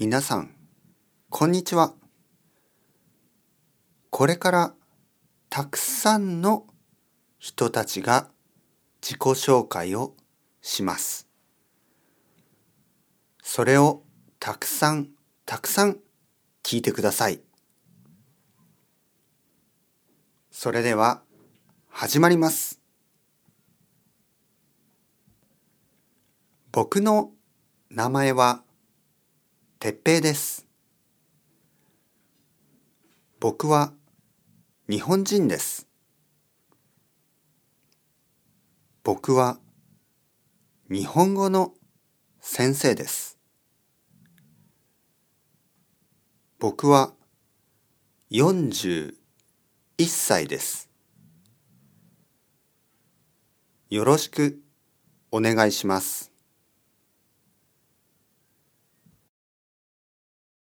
皆さん、こんにちは。これからたくさんの人たちが自己紹介をします。それをたくさんたくさん聞いてください。それでは始まります。僕の名前はてっぺいです。僕は日本人です。僕は日本語の先生です。僕は41歳です。よろしくお願いします。